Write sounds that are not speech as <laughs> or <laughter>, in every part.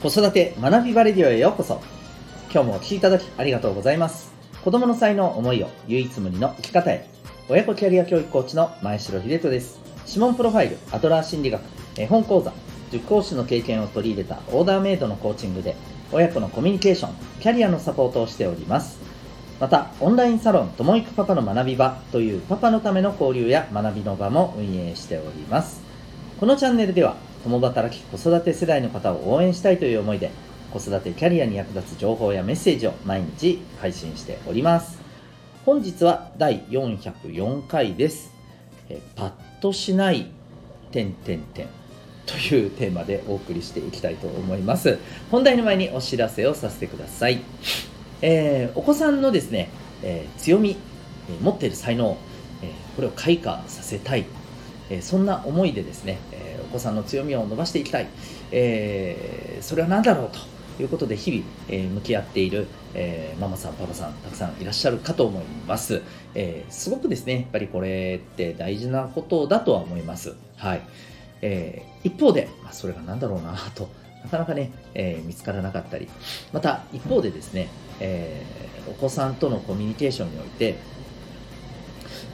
子育て学びバレディオへようこそ。今日もお聴きいただきありがとうございます。子供の才能思いを唯一無二の生き方へ。親子キャリア教育コーチの前城秀人です。指紋プロファイルアドラー心理学絵本講座塾講師の経験を取り入れたオーダーメイドのコーチングで親子のコミュニケーションキャリアのサポートをしております。またオンラインサロンともいくパパの学び場というパパのための交流や学びの場も運営しております。このチャンネルでは共働き子育て世代の方を応援したいという思いで子育てキャリアに役立つ情報やメッセージを毎日配信しております。本日は第404回です。えパッとしない点点点というテーマでお送りしていきたいと思います。本題の前にお知らせをさせてください、えー、お子さんのですね、えー、強み、えー、持っている才能、えこれを開花させたい、えそんな思いでですね、子さんの強みを伸ばしていきたい、えー、それは何だろうということで日々、え、向き合っている、え、ママさんパパさんたくさんいらっしゃるかと思います、え、すごくですねやっぱりこれって大事なことだとは思います。はい、えー、一方で、まあ、それが何だろうなとなかなかね、え、見つからなかったり。また一方でですね、え、お子さんとのコミュニケーションにおいて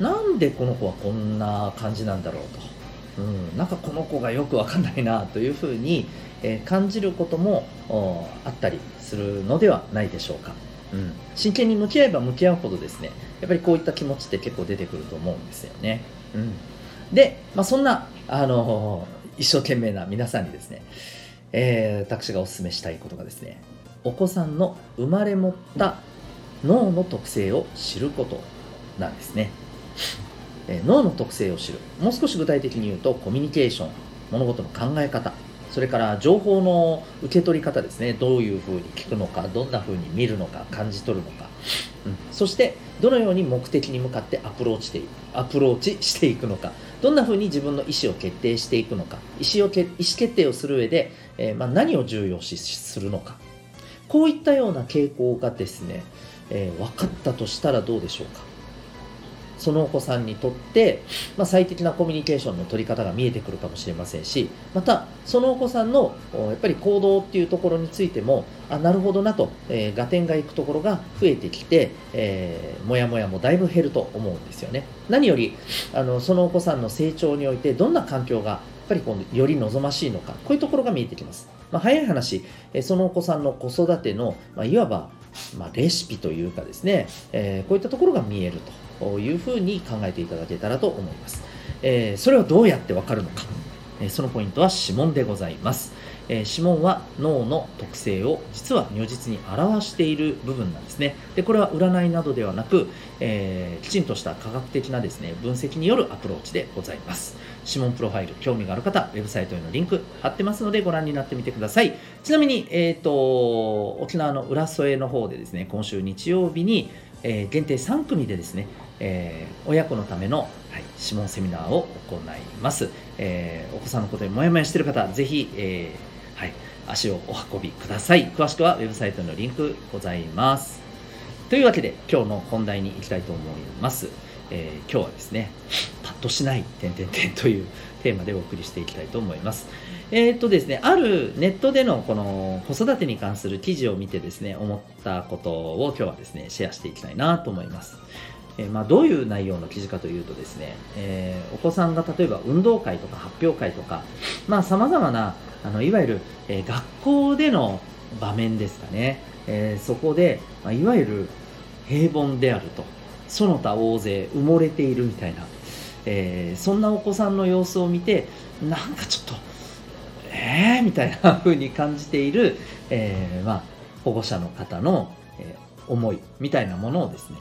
なんでこの子はこんな感じなんだろうと。うん、なんかこの子がよくわかんないなというふうに、えー、感じることもあったりするのではないでしょうか、うん、真剣に向き合えば向き合うほどですねやっぱりこういった気持ちって結構出てくると思うんですよね、うん、で、まあ、そんな、あのー、一生懸命な皆さんにですね、えー、私がお勧めしたいことがですねお子さんの生まれ持った脳の特性を知ることなんですね。脳の特性を知る。もう少し具体的に言うとコミュニケーション。物事の考え方。それから情報の受け取り方ですね。どういうふうに聞くのかどんなふうに見るのか感じ取るのか、うん、そしてどのように目的に向かってアプローチしてアプローチしていくのか。どんなふうに自分の意思を決定していくのか。意思を意思決定をする上で、えー、まあ、何を重要視するのか。こういったような傾向がですね、えー、分かったとしたらどうでしょうか。そのお子さんにとって、まあ、最適なコミュニケーションの取り方が見えてくるかもしれませんしまたそのお子さんのやっぱり行動っていうところについてもあなるほどなと、えー、合点がいくところが増えてきて、えー、もやもやもだいぶ減ると思うんですよね。何よりあのそのお子さんの成長においてどんな環境がやっぱりこうより望ましいのかこういうところが見えてきます、まあ、早い話そのお子さんの子育ての、まあ、いわばまあ、レシピというかですね、え、こういったところが見えると。いうふうに考えていただけたらと思います。えー、それはどうやってわかるのか、えー、そのポイントは指紋でございます。えー、指紋は脳の特性を実は如実に表している部分なんですね。でこれは占いなどではなく、えー、きちんとした科学的なですね分析によるアプローチでございます。指紋プロファイル、興味がある方、ウェブサイトへのリンク貼ってますのでご覧になってみてください。ちなみに、えっ、ー、と、沖縄の浦添の方でですね、今週日曜日に、え、限定3組でですね、えー、親子のための、はい、指紋セミナーを行います。えー、お子さんのことにもやもやしている方、ぜひ、えー、はい、足をお運びください。詳しくはウェブサイトのリンクございます。というわけで、今日の本題に行きたいと思います。えー、今日はですね、パッとしない、点々点というテーマでお送りしていきたいと思います。えー、っとですね、あるネットでのこの子育てに関する記事を見てですね、思ったことを今日はですね、シェアしていきたいなと思います。え、まあ、どういう内容の記事かというとですね、えー、お子さんが例えば運動会とか発表会とか、まあ、様々な、あの、いわゆる、え学校での場面ですかね、えそこで、まあ、いわゆる平凡であると。その他大勢埋もれているみたいな、え、そんなお子さんの様子を見てなんかちょっとえーみたいな風に感じている、え、まあ、保護者の方の、え、思いみたいなものをですね、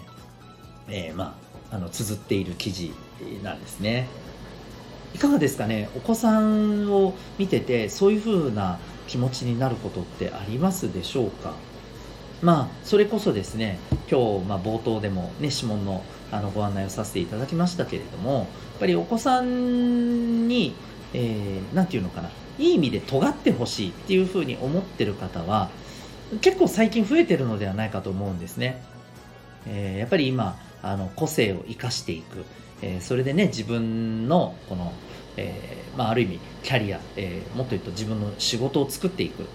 えまあ、あの綴っている記事なんですね。いかがですかね？お子さんを見ててそういう風な気持ちになることってありますでしょうか？まあ、それこそですね今日、まあ、冒頭でも、ね、指紋のあのご案内をさせていただきましたけれどもやっぱりお子さんに何、えー、て言うのかないい意味で尖ってほしいっていうふうに思ってる方は結構最近増えてるのではないかと思うんですね。えー、やっぱり今あの個性を生かしていく、えー、それでね自分のこのえー、まあ、ある意味キャリア、えー、もっと言うと自分の仕事を作っていく、うん、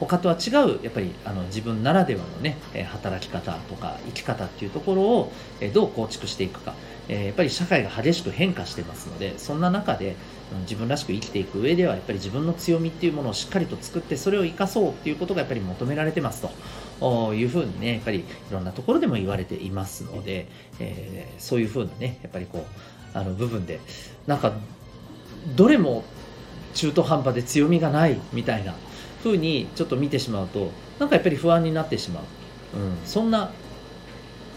他とは違うやっぱりあの自分ならではのね働き方とか生き方っていうところをどう構築していくか、え、やっぱり社会が激しく変化してますのでそんな中で自分らしく生きていく上ではやっぱり自分の強みっていうものをしっかりと作ってそれを生かそうっていうことがやっぱり求められてますと。いうふうにねやっぱりいろんなところでも言われていますので、えー、そういうふうなねやっぱりこうあの部分でなんかどれも中途半端で強みがないみたいな風にちょっと見てしまうとなんかやっぱり不安になってしまう、うん、そんな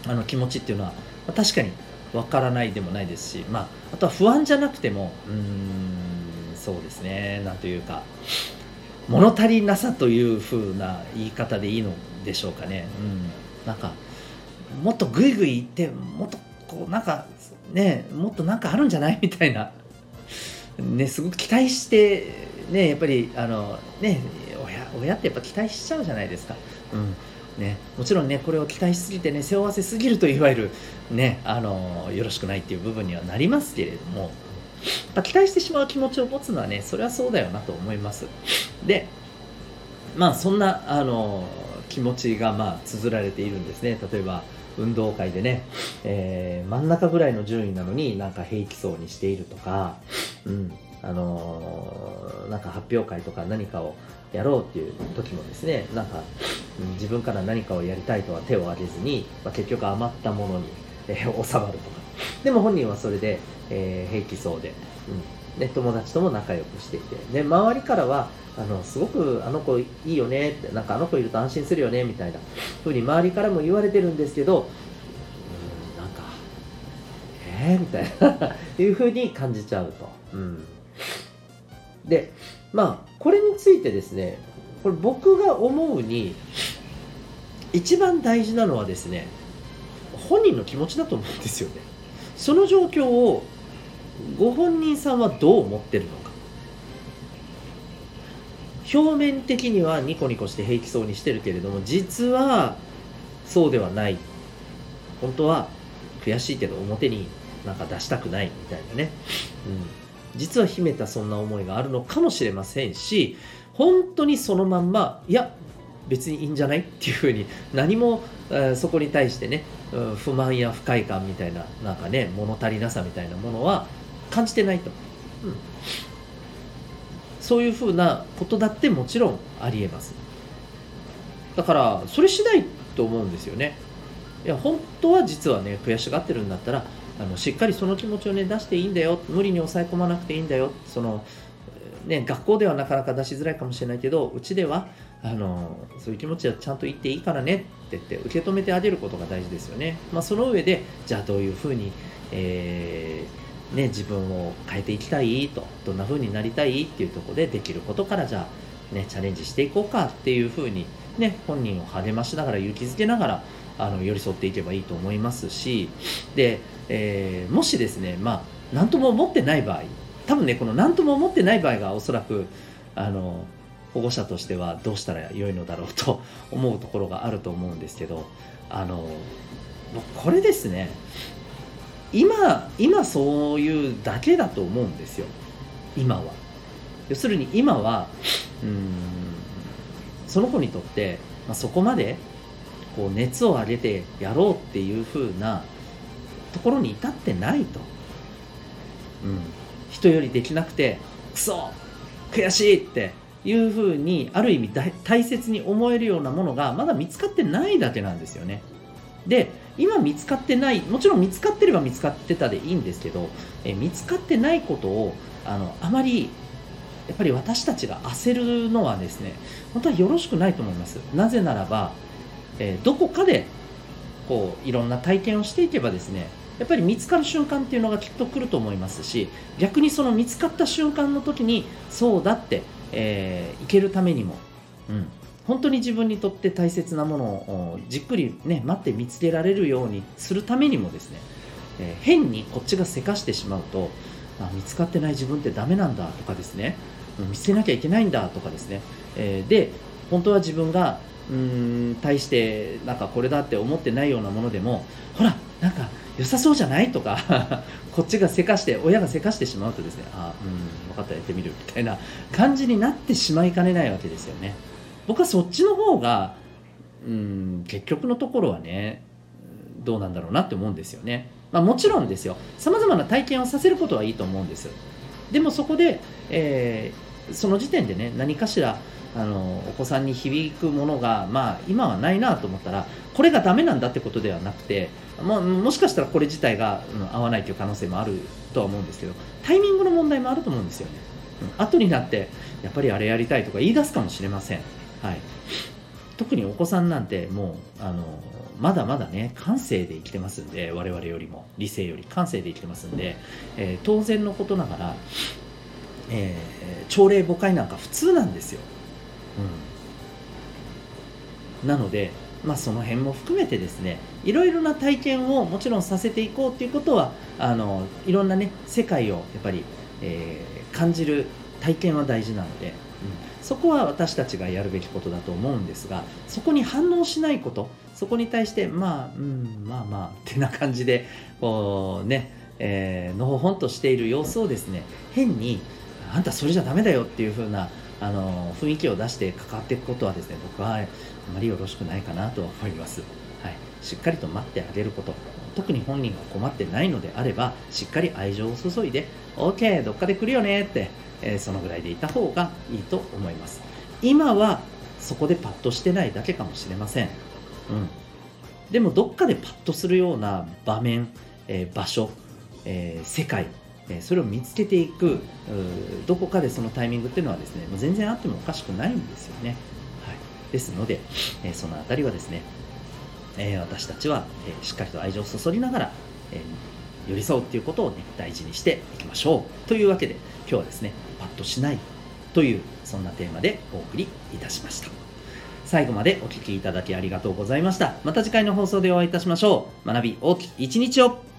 あの気持ちっていうのは確かにわからないでもないですし、まあ、あとは不安じゃなくてもうんそうですねなんというか物足りなさという風な言い方でいいのでしょうかね、うん、なんかもっとグイグイ言ってもっとこうなんかねもっとなんかあるんじゃない？<laughs> みたいな。ね、すごく期待して、ね、やっぱりあの、ね、親親ってやっぱ期待しちゃうじゃないですか。うん。ね、もちろんね、これを期待しすぎてね、背負わせすぎるといわゆる、ね、あの、よろしくないっていう部分にはなりますけれども、期待してしまう気持ちを持つのはね、それはそうだよなと思います。で、まあ、そんな、あの、気持ちが、まあ、綴られているんですね。例えば、運動会でね、えー、真ん中ぐらいの順位なのになんか平気そうにしているとか、うん、あのー、なんか発表会とか何かをやろうっていう時もですね、なんか、うん、自分から何かをやりたいとは手を挙げずに、まあ、結局余ったものに、えー、収まるとか。でも本人はそれで、えー、平気そうで、うんね、友達とも仲良くしていて、で、周りからは、あの、すごくあの子いいよねって、なんかあの子いると安心するよね、みたいな風に周りからも言われてるんですけど、うん、なんか、えー、みたいないう風に感じちゃうと。うん。で、まあ、これについてですね、これ僕が思うに、一番大事なのはですね、本人の気持ちだと思うんですよね。その状況をご本人さんはどう思ってるのか。表面的にはニコニコして平気そうにしてるけれども実はそうではない。本当は悔しいけど表になんか出したくないみたいなね、うん、実は秘めたそんな思いがあるのかもしれませんし本当にそのまんまいや別にいいんじゃないっていうふうに何も、えー、そこに対してね、うん、不満や不快感みたいななんかね物足りなさみたいなものは感じてないと、うん、そういうふうなことだってもちろんありえます。だからそれ次第と思うんですよね。いや本当は実はね悔しがってるんだったらあのしっかりその気持ちをね出していいんだよ。無理に抑え込まなくていいんだよ。そのね、学校ではなかなか出しづらいかもしれないけどうちではあのそういう気持ちはちゃんと言っていいからねって言って受け止めてあげることが大事ですよね、まあ、その上でじゃあどういうふうに、えーね、自分を変えていきたいとどんな風になりたいっていうところでできることからじゃあ、ね、チャレンジしていこうかっていう風にね本人を励ましながら勇気づけながらあの寄り添っていけばいいと思いますしで、えー、もしですねまあ何とも思ってない場合多分ねこの何とも思ってない場合がおそらくあの保護者としてはどうしたらよいのだろうと <laughs> 思うところがあると思うんですけどあのこれですね今今そういうだけだと思うんですよ。今は。要するに今はうんその子にとって、まあ、そこまでこう熱を上げてやろうっていう風なところに至ってないと、うん、人よりできなくてクソ悔しいっていう風にある意味大切に思えるようなものがまだ見つかってないだけなんですよね。で今見つかってないもちろん見つかってれば見つかってたでいいんですけど、え見つかってないことをあのあまりやっぱり私たちが焦るのはですね本当はよろしくないと思います。なぜならば、え、どこかでこういろんな体験をしていけばですねやっぱり見つかる瞬間っていうのがきっと来ると思いますし逆にその見つかった瞬間の時にそうだって、えー、いけるためにも、うん、本当に自分にとって大切なものをじっくり、ね、待って見つけられるようにするためにもですね、えー、変にこっちがせかしてしまうとあ見つかってない自分ってダメなんだとかですね見つけなきゃいけないんだとかですね、えー、で本当は自分がうーん対してなんかこれだって思ってないようなものでもほらなんか良さそうじゃないとか <laughs> こっちがせかして親がせかしてしまうとですねあうん分かったやってみるみたいな感じになってしまいかねないわけですよね。僕はそっちの方がうん結局のところはねどうなんだろうなって思うんですよね、まあ、もちろんですよ。さまざまな体験をさせることはいいと思うんですでもそこで、えー、その時点でね何かしらあのお子さんに響くものが、まあ、今はないなと思ったらこれがダメなんだってことではなくてももしかしたらこれ自体が、うん、合わないという可能性もあるとは思うんですけどタイミングの問題もあると思うんですよね、うん、後になってやっぱりあれやりたいとか言い出すかもしれません、はい、特にお子さんなんてもうあのまだまだね感性で生きてますんで我々よりも。理性より感性で生きてますんで、えー、当然のことながら、えー、朝礼誤解なんか普通なんですよ。うん、なので、まあ、その辺も含めてですねいろいろな体験をもちろんさせていこうということはあのいろんなね世界をやっぱり、えー、感じる体験は大事なので、そこは私たちがやるべきことだと思うんですがそこに反応しないことそこに対してまあ、うん、まあまあってな感じでこうね、えー、のほほんとしている様子をですね変にあんたそれじゃダメだよっていう風なあの雰囲気を出して関わっていくことはですね僕はあまりよろしくないかなと思います、はい、しっかりと待ってあげること。特に本人が困ってないのであればしっかり愛情を注いで OK どっかで来るよねって、えー、そのぐらいでいた方がいいと思います。今はそこでパッとしてないだけかもしれません、うん、でもどっかでパッとするような場面、えー、場所、えー、世界えそれを見つけていくどこかでそのタイミングっていうのはですねもう全然あってもおかしくないんですよね、はい、ですので、えその辺りはですね、え私たちは、えしっかりと愛情を注ぎながら、え寄り添うっていうことをね大事にしていきましょうというわけで今日はですねパッとしないというそんなテーマでお送りいたしました。最後までお聴きいただきありがとうございました。また次回の放送でお会いいたしましょう。学び大きい一日を。